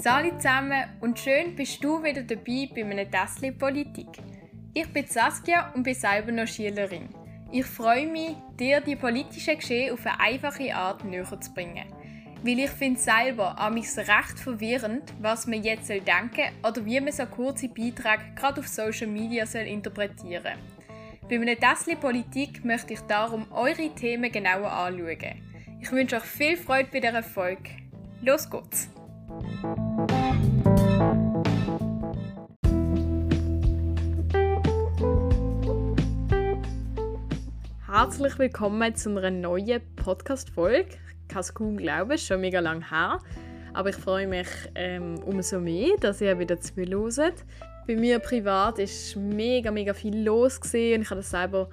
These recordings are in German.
Salut zusammen und schön bist du wieder dabei bei einem Tässchen Politik. Ich bin Saskia und bin selber noch Schülerin. Ich freue mich, dir die politischen Geschehen auf eine einfache Art näher zu bringen. Weil ich finde selber an mich recht verwirrend, was man jetzt soll denken oder wie man so kurze Beiträge gerade auf Social Media soll interpretieren Bei einem Tässchen Politik möchte ich darum eure Themen genauer anschauen. Ich wünsche euch viel Freude bei dieser Folge. Los geht's! Herzlich willkommen zu einer neuen Podcast-Folge. Ich kann es kaum glauben, es ist schon mega lang her. Aber ich freue mich ähm, umso mehr, dass ihr wieder zuhört. Bei mir privat ist mega, mega viel los gewesen. ich habe das selber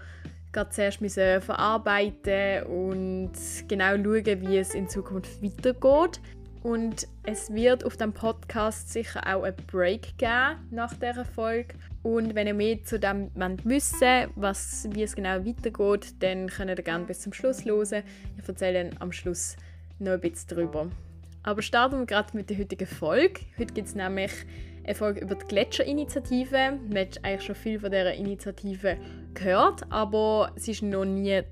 gerade zuerst verarbeiten und genau schauen, wie es in Zukunft weitergeht. Und es wird auf dem Podcast sicher auch einen Break geben nach dieser Folge. Und wenn ihr mehr zu dem wissen was, wie es genau weitergeht, dann könnt ihr gerne bis zum Schluss hören. Ich erzähle dann am Schluss noch ein bisschen darüber. Aber starten wir gerade mit der heutigen Folge. Heute gibt es nämlich eine Folge über die Gletscherinitiative. Man hat eigentlich schon viel von dieser Initiative gehört, aber sie ist noch nie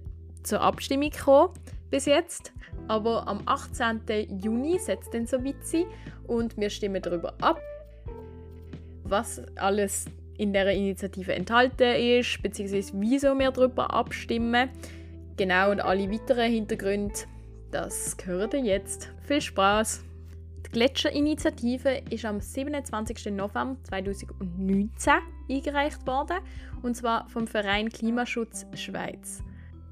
zur Abstimmung gekommen bis jetzt. Aber am 18. Juni setzt weit sein und wir stimmen darüber ab, was alles in der Initiative enthalten ist, beziehungsweise wieso wir darüber abstimmen. Genau und alle weiteren Hintergründe, das gehört ihr jetzt. Viel Spaß! Die Gletscherinitiative ist am 27. November 2019 eingereicht worden, und zwar vom Verein Klimaschutz Schweiz.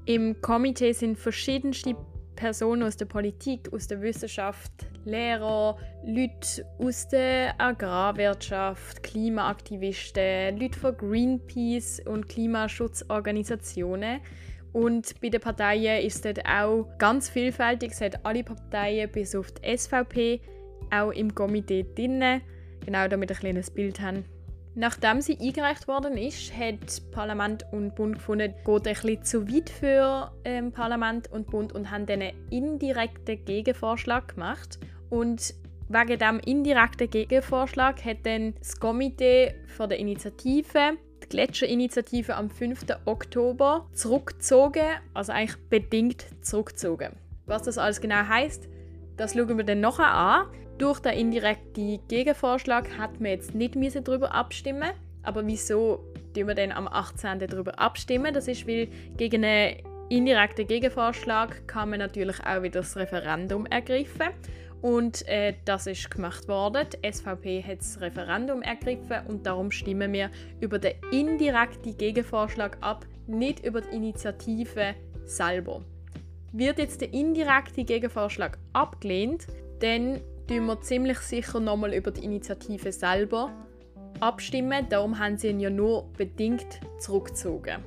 Im Komitee sind verschiedenste Personen aus der Politik, aus der Wissenschaft, Lehrer, Leute aus der Agrarwirtschaft, Klimaaktivisten, Leute von Greenpeace und Klimaschutzorganisationen. Und bei den Parteien ist es auch ganz vielfältig. Es hat alle Parteien bis auf die SVP auch im Komitee drin. Genau, damit wir ein kleines Bild haben. Nachdem sie eingereicht worden ist, hat Parlament und Bund gefunden, geht ein bisschen zu weit für ähm, Parlament und Bund und haben einen indirekten Gegenvorschlag gemacht. Und wegen diesem indirekten Gegenvorschlag hat dann das Komitee von der Initiative die Gletscherinitiative am 5. Oktober zurückgezogen, also eigentlich bedingt zurückgezogen. Was das alles genau heißt, das schauen wir dann nachher an. Durch den indirekten Gegenvorschlag hat man jetzt nicht darüber abstimmen aber wieso tun wir dann am 18. darüber abstimmen? Das ist, weil gegen einen indirekten Gegenvorschlag kann man natürlich auch wieder das Referendum ergreifen. Und äh, das ist gemacht worden. Die SVP hat das Referendum ergriffen und darum stimmen wir über den indirekten Gegenvorschlag ab, nicht über die Initiative selber. Wird jetzt der indirekte Gegenvorschlag abgelehnt, dann tun wir ziemlich sicher nochmal über die Initiative selber abstimmen. Darum haben sie ihn ja nur bedingt zurückgezogen.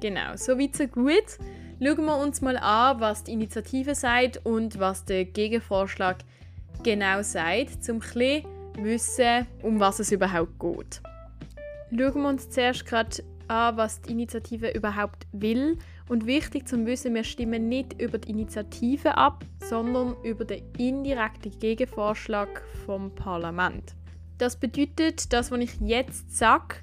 Genau, so weit so gut. Schauen wir uns mal an, was die Initiative sagt und was der Gegenvorschlag genau sagt, um ein wissen, um was es überhaupt geht. Schauen wir uns zuerst gerade an, was die Initiative überhaupt will und wichtig zum Wissen, wir stimmen nicht über die Initiative ab, sondern über den indirekten Gegenvorschlag vom Parlament. Das bedeutet, das, was ich jetzt sage,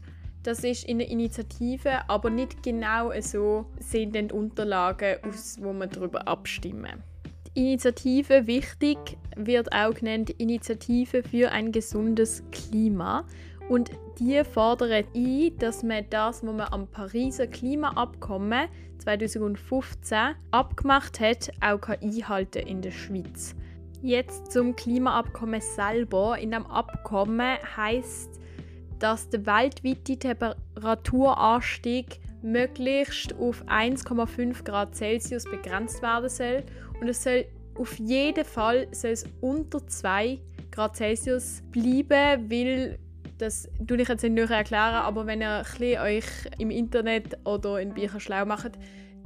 das ist in der Initiative, aber nicht genau so sind die Unterlagen, aus wo man darüber abstimmen. Die Initiative wichtig wird auch genannt Initiative für ein gesundes Klima. Und die fordern ein, dass man das, was man am Pariser Klimaabkommen 2015 abgemacht hat, auch einhalten in der Schweiz. Jetzt zum Klimaabkommen selber. In dem Abkommen heißt, dass der weltweite Temperaturanstieg möglichst auf 1,5 Grad Celsius begrenzt werden soll und es soll auf jeden Fall soll es unter 2 Grad Celsius bleiben, weil das tue ich jetzt nicht näher erklären, aber wenn ihr euch im Internet oder in Büchern schlau macht,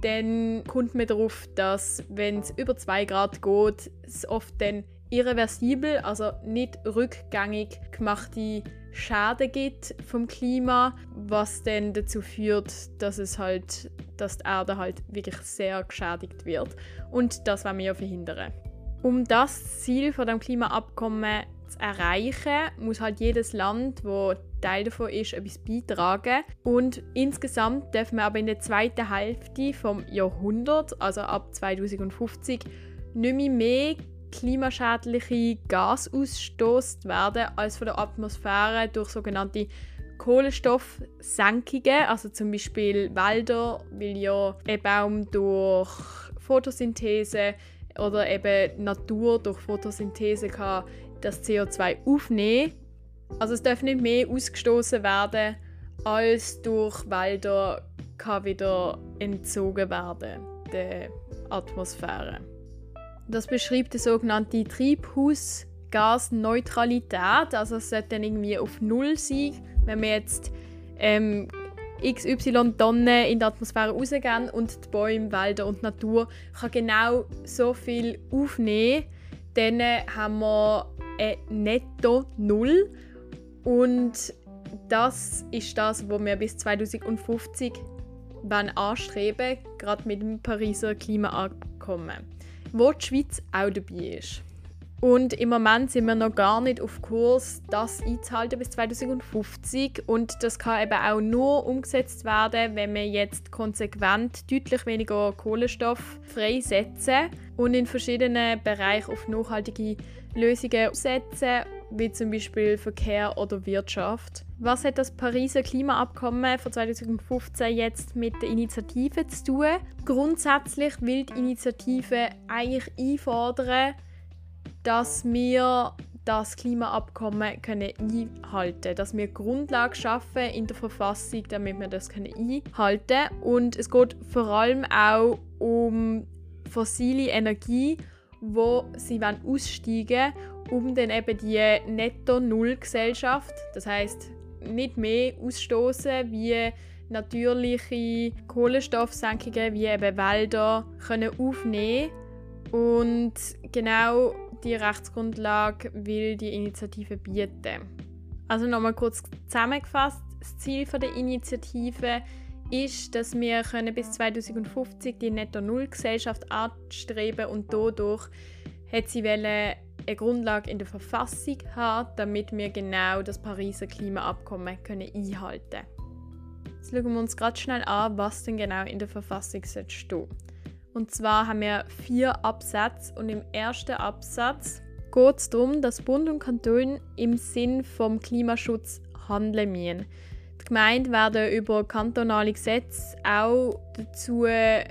dann kommt man darauf, dass wenn es über 2 Grad geht, es oft dann irreversibel, also nicht rückgängig gemachte Schäden gibt vom Klima, was dann dazu führt, dass es halt, dass die Erde halt wirklich sehr geschädigt wird. Und das wollen wir ja verhindern. Um das Ziel von dem Klimaabkommen zu erreichen, muss halt jedes Land, wo Teil davon ist, etwas beitragen. Und insgesamt dürfen wir aber in der zweiten Hälfte vom Jahrhundert, also ab 2050, nicht mehr, mehr klimaschädliche Gas ausstoßt werden als von der Atmosphäre durch sogenannte Kohlenstoffsenkungen, also zum Beispiel Wälder, weil ja ein Baum durch Photosynthese oder eben Natur durch Photosynthese kann das CO2 aufnehmen. Also es darf nicht mehr ausgestoßen werden, als durch Wälder kann wieder entzogen werden der Atmosphäre. Das beschreibt die sogenannte Treibhausgasneutralität, also es sollte dann irgendwie auf Null sein, wenn wir jetzt ähm, XY Tonnen in die Atmosphäre rausgehen und die Bäume, Wälder und Natur kann genau so viel aufnehmen, dann haben wir ein Netto Null und das ist das, was wir bis 2050 anstreben, gerade mit dem Pariser Klimaabkommen, wo die Schweiz auch dabei ist. Und im Moment sind wir noch gar nicht auf Kurs, das einzuhalten bis 2050. Und das kann eben auch nur umgesetzt werden, wenn wir jetzt konsequent deutlich weniger Kohlenstoff freisetzen und in verschiedenen Bereichen auf nachhaltige Lösungen setzen, wie zum Beispiel Verkehr oder Wirtschaft. Was hat das Pariser Klimaabkommen von 2015 jetzt mit der Initiative zu tun? Grundsätzlich will die Initiative eigentlich einfordern, dass wir das Klimaabkommen können einhalten können, dass wir Grundlagen schaffen in der Verfassung, damit wir das können einhalten können. Und es geht vor allem auch um fossile Energie, wo sie aussteigen wollen, um dann eben die Netto-Null-Gesellschaft, das heißt nicht mehr ausstoßen wie natürliche Kohlenstoffsenkungen wie eben Wälder können aufnehmen und genau die Rechtsgrundlage will die Initiative bieten. Also nochmal kurz zusammengefasst, das Ziel der Initiative ist, dass wir können bis 2050 die Netto-Null-Gesellschaft anstreben und dadurch hat sie eine Grundlage in der Verfassung haben, damit wir genau das Pariser Klimaabkommen können einhalten können. Jetzt schauen wir uns gerade schnell an, was denn genau in der Verfassung sollte. Und zwar haben wir vier Absätze und im ersten Absatz geht es darum, dass Bund und Kanton im Sinn vom Klimaschutz handeln müssen. Die Gemeinden werden über kantonale Gesetze auch dazu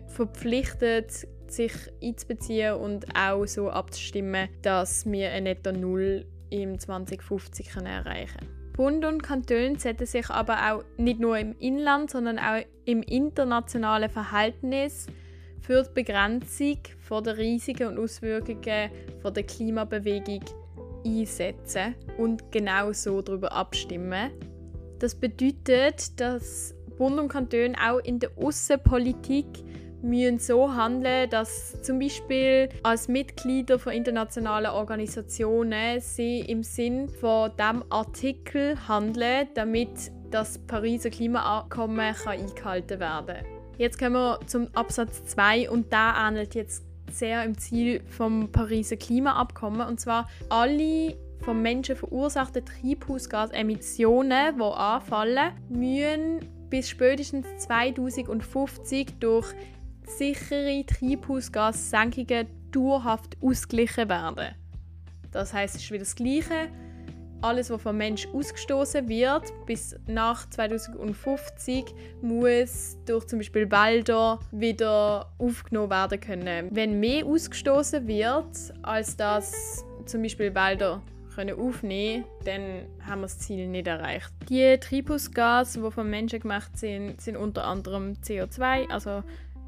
verpflichtet, sich einzubeziehen und auch so abzustimmen, dass wir ein Netto Null im 2050 erreichen können. Bund und Kanton sollten sich aber auch nicht nur im Inland, sondern auch im internationalen Verhältnis für die Begrenzung von der Risiken und Auswirkungen von der Klimabewegung einsetzen und genau so darüber abstimmen. Das bedeutet, dass Bund und Kanton auch in der Außenpolitik müssen so handeln, dass zum Beispiel als Mitglieder von internationalen Organisationen sie im Sinn von dem Artikel handeln, damit das Pariser Klimaabkommen eingehalten werden kann. Jetzt kommen wir zum Absatz 2 und da ähnelt jetzt sehr im Ziel vom Pariser Klimaabkommen und zwar alle vom Menschen verursachten Treibhausgasemissionen, die anfallen, müssen bis spätestens 2050 durch sichere Treibhausgassenkungen dauerhaft ausgeglichen werden. Das heißt, es ist wieder das Gleiche alles, was vom Mensch ausgestoßen wird, bis nach 2050 muss durch zum Beispiel Wälder wieder aufgenommen werden können. Wenn mehr ausgestoßen wird, als das zum Beispiel Wälder können aufnehmen, dann haben wir das Ziel nicht erreicht. Die Treibhausgase, die vom Menschen gemacht sind, sind unter anderem CO2, also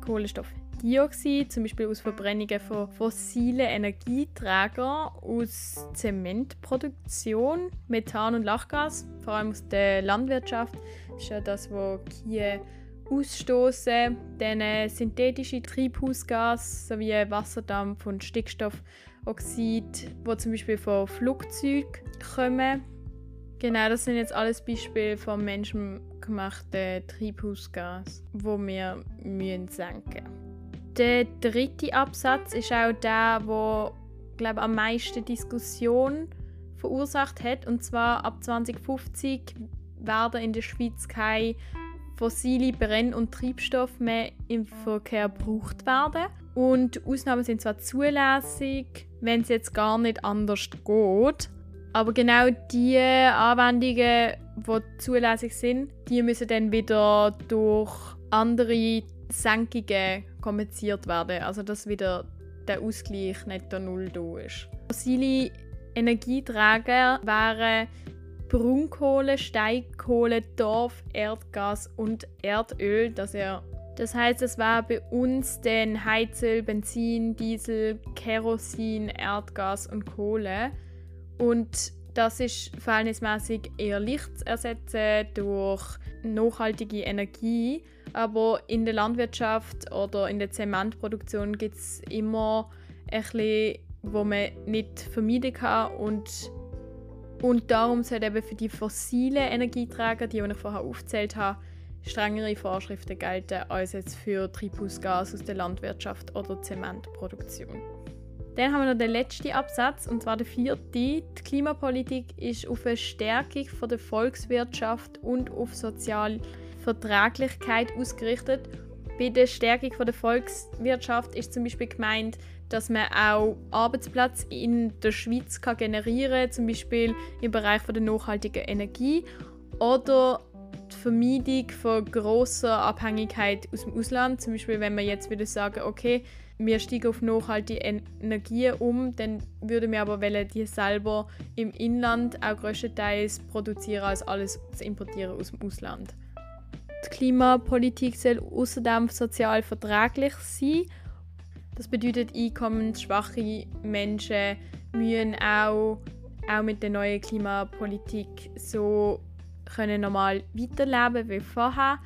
Kohlenstoff Dioxid, zum Beispiel aus Verbrennungen von fossilen Energieträgern, aus Zementproduktion, Methan und Lachgas, vor allem aus der Landwirtschaft, das ist ja das, was Kühe ausstoßen, dann äh, synthetische Treibhausgase sowie Wasserdampf und Stickstoffoxid, wo zum Beispiel von Flugzeugen kommen. Genau, das sind jetzt alles Beispiele von menschengemachten Treibhausgas, wo wir müssen senken. Der dritte Absatz ist auch der, wo glaube am meisten Diskussion verursacht hat. Und zwar ab 2050 werden in der Schweiz keine fossile Brenn- und Treibstoffe mehr im Verkehr gebraucht werden. Und Ausnahmen sind zwar zulässig, wenn es jetzt gar nicht anders geht. Aber genau die Anwendungen, die zulässig sind, die müssen dann wieder durch andere Senkungen kompensiert werden. Also dass wieder der Ausgleich nicht der Null da ist. Fossile Energieträger wären Braunkohle, Steinkohle, Dorf, Erdgas und Erdöl. Das, er, das heißt, es war bei uns dann Heizöl, Benzin, Diesel, Kerosin, Erdgas und Kohle. Und das ist verhältnismäßig eher leicht zu ersetzen durch nachhaltige Energie. Aber in der Landwirtschaft oder in der Zementproduktion gibt es immer bisschen, wo man nicht vermeiden kann. Und und darum sollen eben für die fossilen Energieträger, die ich vorher aufgezählt habe, strengere Vorschriften gelten als jetzt für Treibhausgas aus der Landwirtschaft oder Zementproduktion. Dann haben wir noch den letzten Absatz, und zwar der vierte. Die Klimapolitik ist auf eine Stärkung der Volkswirtschaft und auf soziale Verträglichkeit ausgerichtet. Bei der Stärkung von der Volkswirtschaft ist zum Beispiel gemeint, dass man auch Arbeitsplätze in der Schweiz kann generieren kann, zum Beispiel im Bereich von der nachhaltigen Energie oder die Vermeidung von großer Abhängigkeit aus dem Ausland. Zum Beispiel, wenn man jetzt würde sagen, okay, wir steigen auf nachhaltige Energien um, dann würden wir aber wollen, die selber im Inland auch größtenteils produzieren, als alles zu importieren aus dem Ausland. Die Klimapolitik soll außerdem sozial verträglich sein das bedeutet, einkommensschwache Menschen müssen auch, auch mit der neuen Klimapolitik so können normal weiterleben wie vorher.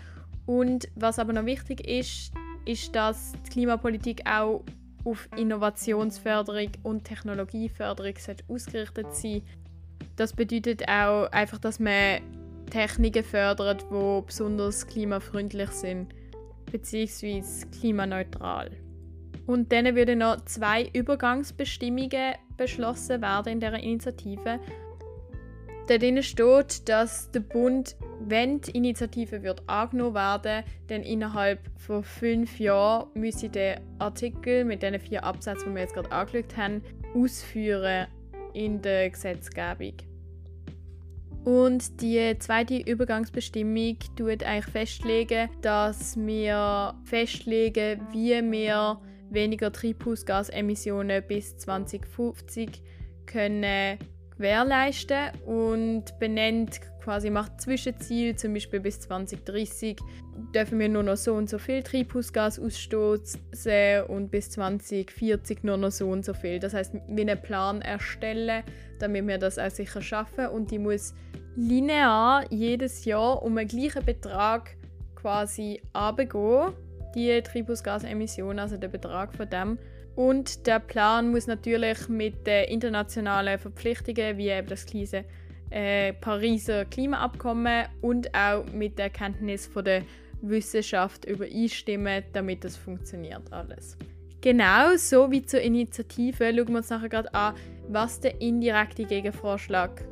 Und was aber noch wichtig ist, ist, dass die Klimapolitik auch auf Innovationsförderung und Technologieförderung ausgerichtet sein Das bedeutet auch einfach, dass man Techniken fördert, die besonders klimafreundlich sind bzw. klimaneutral. Und dann würden noch zwei Übergangsbestimmungen beschlossen werden in der Initiative. Darin steht, dass der Bund, wenn die Initiative wird angenommen werden, dann innerhalb von fünf Jahren müsse der Artikel mit den vier Absätzen, die wir jetzt gerade angeschaut haben, ausführen in der Gesetzgebung. Und die zweite Übergangsbestimmung tut eigentlich festlegen, dass wir festlegen, wie wir weniger Treibhausgasemissionen bis 2050 können gewährleisten und benennt quasi macht Zwischenziel, zum Beispiel bis 2030 dürfen wir nur noch so und so viel Treibhausgas ausstoßen und bis 2040 nur noch so und so viel. Das heißt, wir einen Plan erstellen, damit wir das auch sicher schaffen und die muss linear jedes Jahr um einen gleichen Betrag quasi abgehen die Treibhausgasemissionen, also der Betrag von dem. Und der Plan muss natürlich mit den internationalen Verpflichtungen, wie eben das kleine äh, Pariser Klimaabkommen und auch mit der Erkenntnis von der Wissenschaft übereinstimmen, damit das funktioniert alles. Genau so wie zur Initiative schauen wir uns nachher gerade an, was der indirekte Gegenvorschlag,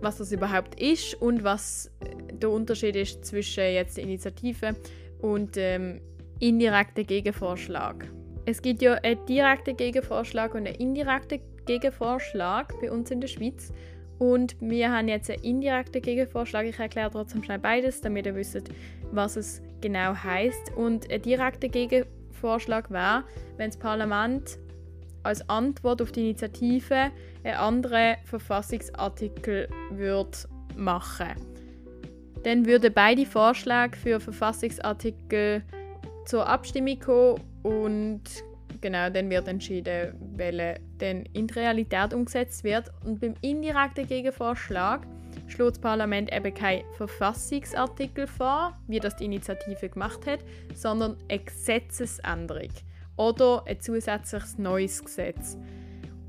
was das überhaupt ist und was der Unterschied ist zwischen jetzt der Initiative und ähm, indirekter Gegenvorschlag. Es gibt ja einen direkten Gegenvorschlag und einen indirekten Gegenvorschlag bei uns in der Schweiz. Und wir haben jetzt einen indirekten Gegenvorschlag. Ich erkläre trotzdem schnell beides, damit ihr wisst, was es genau heißt. Und ein direkter Gegenvorschlag wäre, wenn das Parlament als Antwort auf die Initiative einen anderen Verfassungsartikel würde machen. Dann würden beide Vorschläge für Verfassungsartikel zur Abstimmung gekommen und genau dann wird entschieden, welche dann in die Realität umgesetzt wird. Und beim indirekten Gegenvorschlag schlägt das Parlament eben kein Verfassungsartikel vor, wie das die Initiative gemacht hat, sondern eine Gesetzesänderung oder ein zusätzliches neues Gesetz.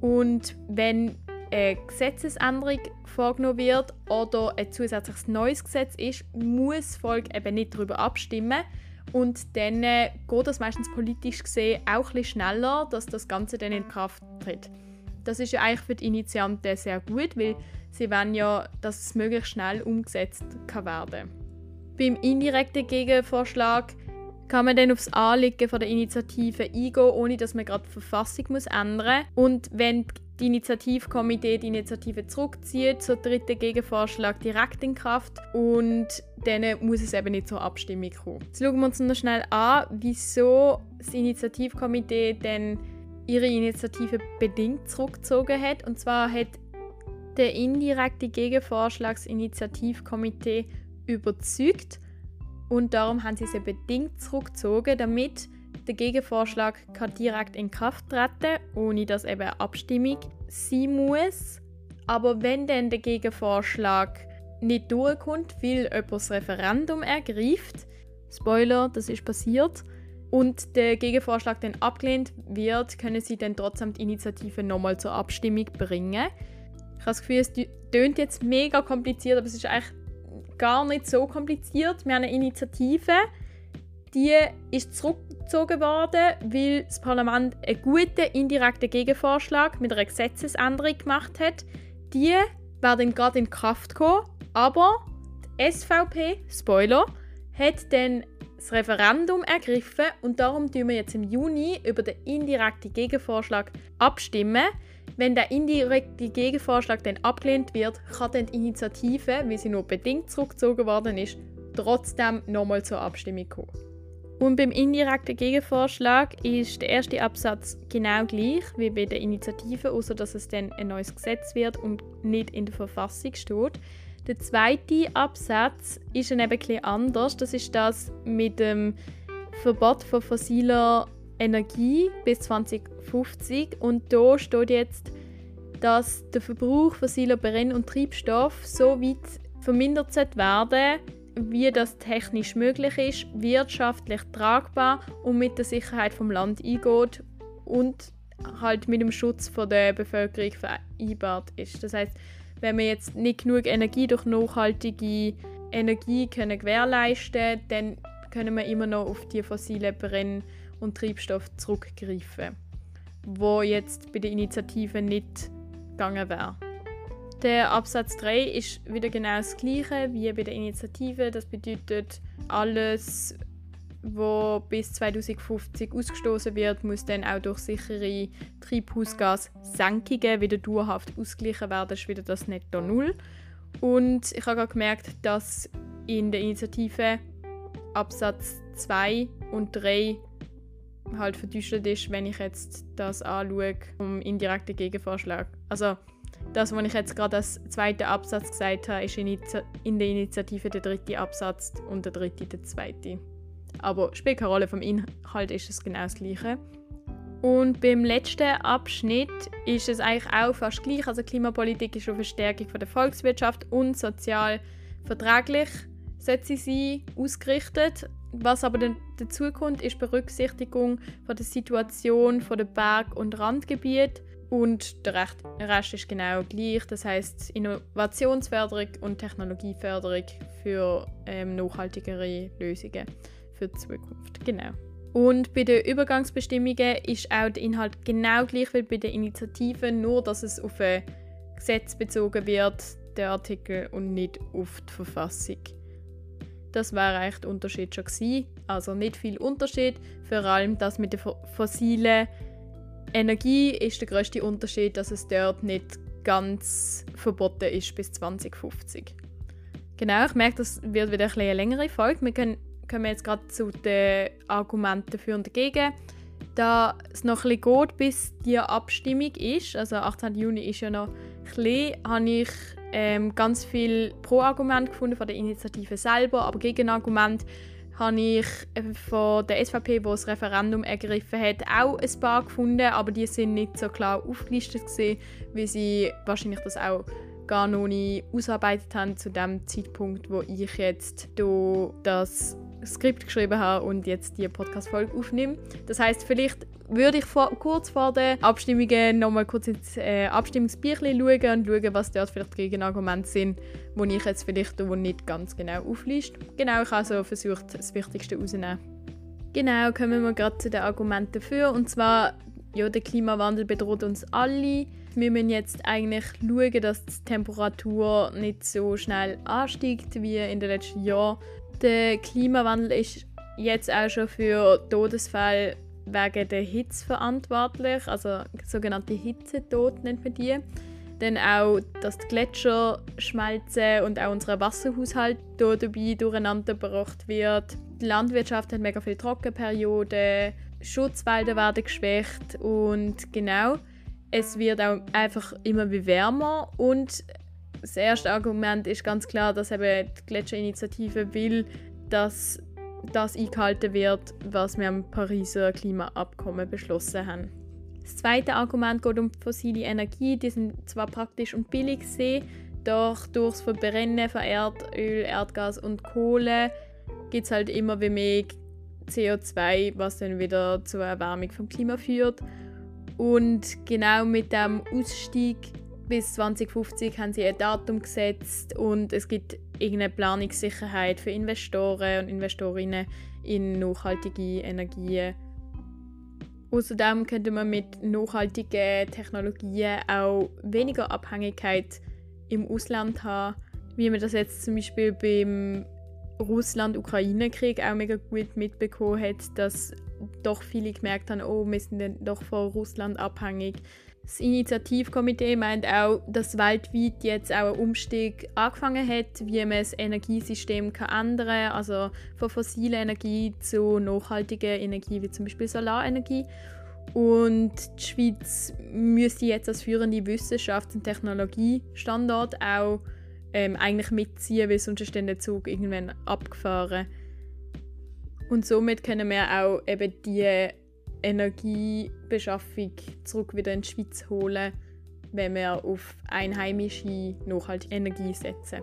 Und wenn eine Gesetzesänderung vorgenommen wird oder ein zusätzliches neues Gesetz ist, muss das Volk eben nicht darüber abstimmen, und dann äh, geht das meistens politisch gesehen auch ein schneller, dass das Ganze dann in Kraft tritt. Das ist ja eigentlich für die Initianten sehr gut, weil sie wollen ja, dass es möglichst schnell umgesetzt kann werden Beim indirekten Gegenvorschlag kann man dann aufs Anliegen von der Initiative eingehen, ohne dass man gerade die Verfassung ändern muss. Und wenn die Initiativkomitee die Initiative zurückzieht, so tritt der Gegenvorschlag direkt in Kraft und dann muss es eben nicht zur Abstimmung kommen. Jetzt schauen wir uns noch schnell an, wieso das Initiativkomitee dann ihre Initiative bedingt zurückgezogen hat. Und zwar hat der indirekte Gegenvorschlagsinitiativkomitee überzeugt und darum haben sie sie bedingt zurückgezogen, damit der Gegenvorschlag kann direkt in Kraft treten, ohne dass eben eine Abstimmung sein muss. Aber wenn dann der Gegenvorschlag nicht durchkommt, weil jemand das Referendum ergreift, Spoiler, das ist passiert, und der Gegenvorschlag dann abgelehnt wird, können sie dann trotzdem die Initiative nochmal zur Abstimmung bringen. Ich habe das Gefühl, es tönt jetzt mega kompliziert, aber es ist eigentlich gar nicht so kompliziert. Wir haben eine Initiative, die ist zurückgezogen worden, weil das Parlament einen guten indirekten Gegenvorschlag mit einer Gesetzesänderung gemacht hat. Die werden gerade in Kraft kommen, aber die SVP, Spoiler, hat dann das Referendum ergriffen und darum tun wir jetzt im Juni über den indirekten Gegenvorschlag abstimmen. Wenn der indirekte Gegenvorschlag dann abgelehnt wird, kann dann die Initiative, wie sie nur bedingt zurückgezogen worden ist, trotzdem nochmal zur Abstimmung kommen. Und beim indirekten Gegenvorschlag ist der erste Absatz genau gleich wie bei der Initiative, außer dass es dann ein neues Gesetz wird und nicht in der Verfassung steht. Der zweite Absatz ist dann eben etwas anders. Das ist das mit dem Verbot von fossiler Energie bis 2050 und da steht jetzt, dass der Verbrauch fossiler Brenn- und Treibstoff so weit vermindert werden wie das technisch möglich ist, wirtschaftlich tragbar und mit der Sicherheit vom Land eingeht und halt mit dem Schutz von der Bevölkerung vereinbart ist. Das heißt, wenn wir jetzt nicht genug Energie durch nachhaltige Energie können gewährleisten, dann können wir immer noch auf die fossilen Brenn- und Treibstoff zurückgreifen, wo jetzt bei der Initiative nicht gegangen wäre. Der Absatz 3 ist wieder genau das gleiche wie bei der Initiative. Das bedeutet, alles, was bis 2050 ausgestoßen wird, muss dann auch durch sichere Treibhausgassenkungen wieder dauerhaft ausgeglichen werden. Das ist wieder das Netto Null. Und ich habe gerade gemerkt, dass in der Initiative Absatz 2 und 3 halt verdüstert ist, wenn ich jetzt das anschaue, vom indirekten Gegenvorschlag. Also das, was ich jetzt gerade als zweiten Absatz gesagt habe, ist in der Initiative der dritte Absatz und der dritte der zweite. Aber spielt keine Rolle, vom Inhalt ist es genau das gleiche. Und beim letzten Abschnitt ist es eigentlich auch fast gleich. Also Klimapolitik ist auf Verstärkung von der Volkswirtschaft und sozial verträglich sollte sie sein, ausgerichtet. Was aber dazu kommt, ist Berücksichtigung von der Situation von der Berg- und Randgebiete und der Rest ist genau gleich. Das heißt Innovationsförderung und Technologieförderung für ähm, nachhaltigere Lösungen für die Zukunft. Genau. Und bei den Übergangsbestimmungen ist auch der Inhalt genau gleich wie bei der Initiative, nur dass es auf ein Gesetz bezogen wird, der Artikel, und nicht auf die Verfassung. Das wäre eigentlich der Unterschied schon gewesen. Also nicht viel Unterschied, vor allem das mit der fossilen Energie ist der größte Unterschied, dass es dort nicht ganz verboten ist bis 2050. Genau, ich merke, das wird wieder eine längere Folge. Wir können, kommen jetzt gerade zu den Argumenten für und dagegen. Da es noch ein bisschen geht, bis die Abstimmung ist, also 18. Juni ist ja noch ein bisschen, habe ich ähm, ganz viel Pro-Argument gefunden von der Initiative selber, aber Gegenargument habe ich äh, von der SVP, die das Referendum ergriffen hat, auch ein paar gefunden, aber die sind nicht so klar aufgelistet gewesen, weil sie wahrscheinlich das auch gar noch nicht ausarbeitet haben zu dem Zeitpunkt, wo ich jetzt das Skript geschrieben habe und jetzt die Podcast-Folge aufnehme. Das heißt, vielleicht würde ich vor, kurz vor den Abstimmungen nochmal kurz ins äh, Abstimmungsbüchlein schauen und schauen, was dort vielleicht Gegenargumente sind, wo ich jetzt vielleicht nicht ganz genau aufliste. Genau, ich habe also versucht, das Wichtigste rauszunehmen. Genau, kommen wir gerade zu den Argumenten dafür. Und zwar ja, der Klimawandel bedroht uns alle. Wir müssen jetzt eigentlich schauen, dass die Temperatur nicht so schnell ansteigt wie in den letzten Jahren. Der Klimawandel ist jetzt auch schon für Todesfälle wegen der Hitze verantwortlich, also sogenannte Hitzetod nennt man die. Dann auch, dass die Gletscher schmelzen und auch unser Wasserhaushalt dabei durcheinander gebracht wird. Die Landwirtschaft hat mega viele Trockenperioden, Schutzwälder werden geschwächt und genau, es wird auch einfach immer wärmer und das erste Argument ist ganz klar, dass eben die Gletscherinitiative will, dass das eingehalten wird, was wir am Pariser Klimaabkommen beschlossen haben. Das zweite Argument geht um fossile Energie. Die sind zwar praktisch und billig sehen, doch durchs Verbrennen von Erdöl, Erdgas und Kohle gibt es halt immer mehr CO2, was dann wieder zur Erwärmung vom Klima führt. Und genau mit dem Ausstieg bis 2050 haben sie ein Datum gesetzt und es gibt irgendeine Planungssicherheit für Investoren und Investorinnen in nachhaltige Energien. Außerdem könnte man mit nachhaltigen Technologien auch weniger Abhängigkeit im Ausland haben, wie man das jetzt zum Beispiel beim Russland-Ukraine-Krieg auch mega gut mitbekommen hat, dass doch viele gemerkt haben, oh, wir sind doch von Russland abhängig. Das Initiativkomitee meint auch, dass weltweit jetzt auch ein Umstieg angefangen hat, wie man das Energiesystem kann ändern kann, also von fossiler Energie zu nachhaltiger Energie, wie zum Beispiel Solarenergie. Und die Schweiz müsste jetzt als führende Wissenschafts- und Technologiestandort auch ähm, eigentlich mitziehen, weil sonst ist der Zug irgendwann abgefahren. Und somit können wir auch eben die Energiebeschaffung zurück wieder in die Schweiz holen, wenn wir auf einheimische nachhaltige Energie setzen.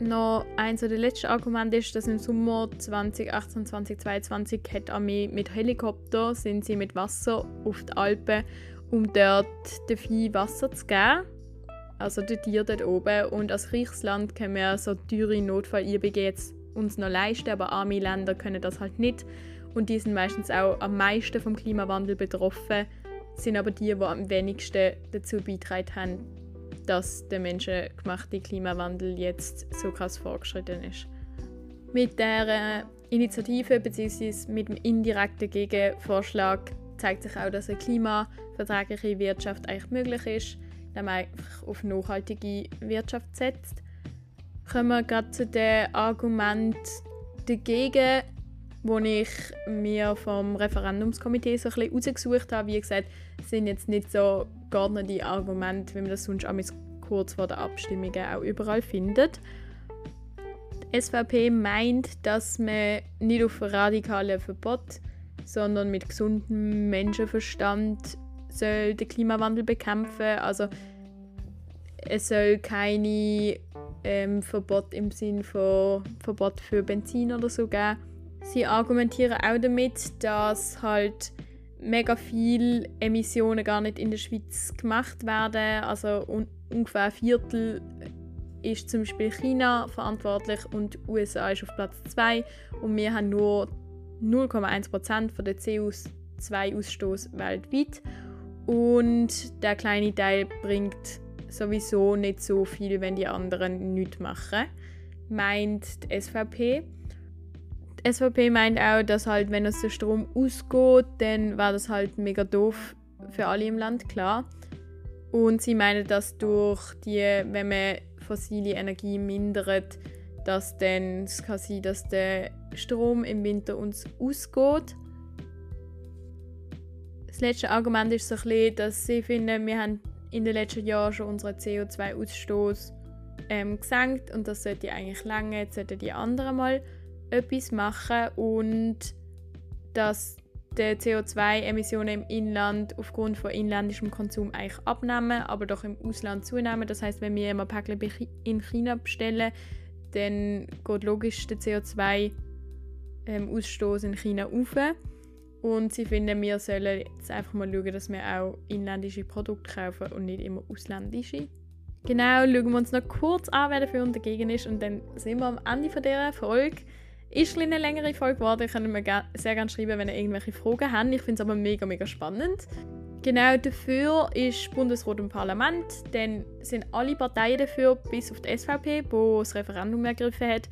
Noch eins der letzten Argumente ist, dass im Sommer 2018, 2022 hat die Armee mit Helikopter sind sie mit Wasser auf die Alpen, um dort den Vieh Wasser zu geben also die Tiere dort oben. Und als reiches können wir so teure Notfallübungen jetzt uns noch leisten, aber arme Länder können das halt nicht. Und die sind meistens auch am meisten vom Klimawandel betroffen, sind aber die, die am wenigsten dazu beitragen haben, dass der menschengemachte Klimawandel jetzt so krass vorgeschritten ist. Mit der Initiative bzw. mit dem indirekten Gegenvorschlag zeigt sich auch, dass eine klimaverträgliche Wirtschaft eigentlich möglich ist indem man einfach auf nachhaltige Wirtschaft setzt. Kommen wir gerade zu dem Argument dagegen, wo ich mir vom Referendumskomitee so ein bisschen rausgesucht habe. Wie gesagt, sind jetzt nicht so geordnete Argumente, wie man das sonst kurz vor der Abstimmung auch überall findet. Die SVP meint, dass man nicht auf radikale Verbot, sondern mit gesundem Menschenverstand soll den Klimawandel bekämpfen. Also es soll keine ähm, Verbot im Sinn von Verbot für Benzin oder so geben. Sie argumentieren auch damit, dass halt mega viele Emissionen gar nicht in der Schweiz gemacht werden. Also un ungefähr ein Viertel ist zum Beispiel China verantwortlich und USA ist auf Platz 2 und wir haben nur 0,1% von der CO2-Ausstoß weltweit und der kleine Teil bringt sowieso nicht so viel, wenn die anderen nichts machen, meint die SVP. Die SVP meint auch, dass halt, wenn es der Strom ausgeht, dann war das halt mega doof für alle im Land, klar. Und sie meinen, dass durch die, wenn man fossile Energie mindert, dass dann es kann sein, dass der Strom im Winter uns ausgeht das letzte Argument ist so ein bisschen, dass sie finden, wir haben in den letzten Jahren schon unseren CO2-Ausstoß ähm, gesenkt und das sollte eigentlich lange. Jetzt sollten die anderen mal etwas machen und dass die CO2-Emissionen im Inland aufgrund von inländischem Konsum eigentlich abnehmen, aber doch im Ausland zunehmen. Das heißt, wenn wir immer Päckchen in China bestellen, dann geht logisch der CO2-Ausstoß ähm, in China auf. Und sie finden, wir sollen jetzt einfach mal schauen, dass wir auch inländische Produkte kaufen und nicht immer ausländische. Genau, schauen wir uns noch kurz an, wer dafür und dagegen ist und dann sind wir am Ende dieser Folge. Ist eine längere Folge geworden. Ihr könnt mir sehr gerne schreiben, wenn ihr irgendwelche Fragen habt. Ich finde es aber mega, mega spannend. Genau dafür ist Bundesrat im Parlament. Dann sind alle Parteien dafür, bis auf die SVP, wo das Referendum ergriffen hat.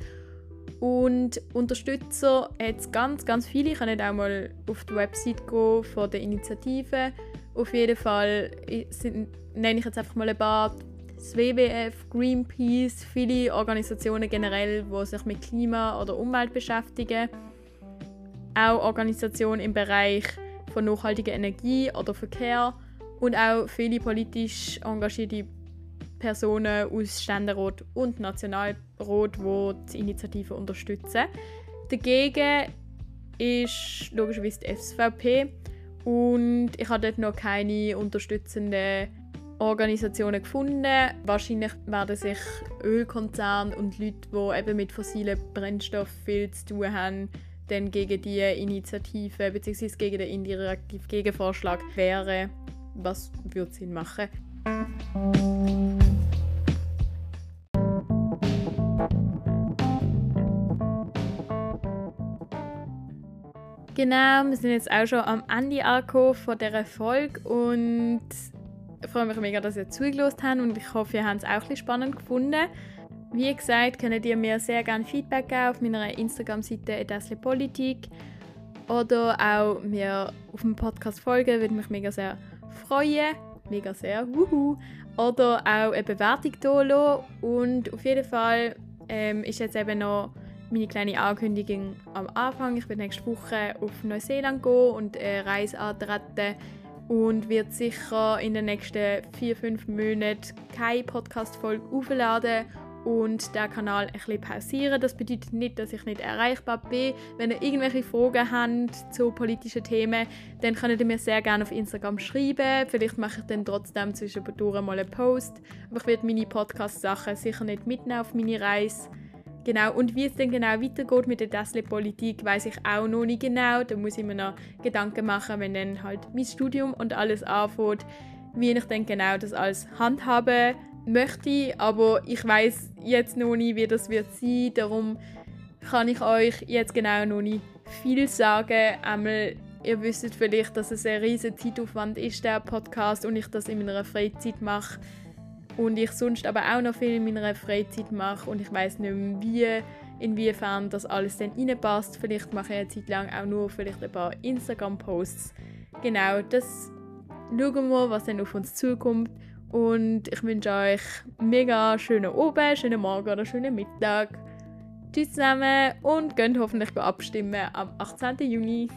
Und Unterstützer hat es ganz, ganz viele. Ich kann auch mal auf die Website gehen von der Initiative. Auf jeden Fall sind, nenne ich jetzt einfach mal ein paar das WWF, Greenpeace, viele Organisationen generell, die sich mit Klima oder Umwelt beschäftigen. Auch Organisationen im Bereich von nachhaltiger Energie oder Verkehr und auch viele politisch engagierte Personen aus Ständerat und Nationalrat, die die Initiative unterstützen. Dagegen ist logischerweise die SVP und ich habe dort noch keine unterstützenden Organisationen gefunden. Wahrscheinlich werden sich Ölkonzerne und Leute, die eben mit fossilen Brennstoffen viel zu tun haben, dann gegen die Initiative bzw. gegen den indirektiven Gegenvorschlag wehren. Was würde Sinn machen? Genau, wir sind jetzt auch schon am Ende angekommen von dieser Folge und freue mich mega, dass ihr zugelassen habt und ich hoffe, ihr habt es auch ein spannend gefunden. Wie gesagt, könnt ihr mir sehr gerne Feedback geben auf meiner Instagram-Seite Politik oder auch mir auf dem Podcast folgen, würde mich mega sehr freuen. Mega sehr, wuhu. Oder auch eine Bewertung hier. Und auf jeden Fall ähm, ist jetzt eben noch meine kleine Ankündigung am Anfang. Ich werde nächste Woche auf Neuseeland gehen und eine Reise antreten und wird sicher in den nächsten vier, fünf Monaten keine Podcast-Folge aufladen und den Kanal ein bisschen pausieren. Das bedeutet nicht, dass ich nicht erreichbar bin. Wenn ihr irgendwelche Fragen habt zu politischen Themen, dann könnt ihr mir sehr gerne auf Instagram schreiben. Vielleicht mache ich dann trotzdem zwischendurch mal einen Post. Aber ich werde meine Podcast-Sachen sicher nicht mitnehmen auf meine Reise. Genau, und wie es dann genau weitergeht mit der Tesla-Politik, weiß ich auch noch nicht genau. Da muss ich mir noch Gedanken machen, wenn dann halt mein Studium und alles anfängt, wie ich dann genau das alles handhaben möchte. Aber ich weiß jetzt noch nicht, wie das wird sein. Darum kann ich euch jetzt genau noch nicht viel sagen. Einmal, ihr wisst vielleicht, dass es ein riesiger Zeitaufwand ist, der Podcast, und ich das in meiner Freizeit mache und ich sonst aber auch noch viel in meiner Freizeit mache und ich weiß nicht mehr, wie, inwiefern das alles dann reinpasst. Vielleicht mache ich eine Zeit lang auch nur vielleicht ein paar Instagram-Posts. Genau, das schauen wir, was dann auf uns zukommt. Und ich wünsche euch mega schönen Abend, schönen Morgen oder schönen Mittag. Tschüss zusammen und könnt hoffentlich abstimmen am 18. Juni.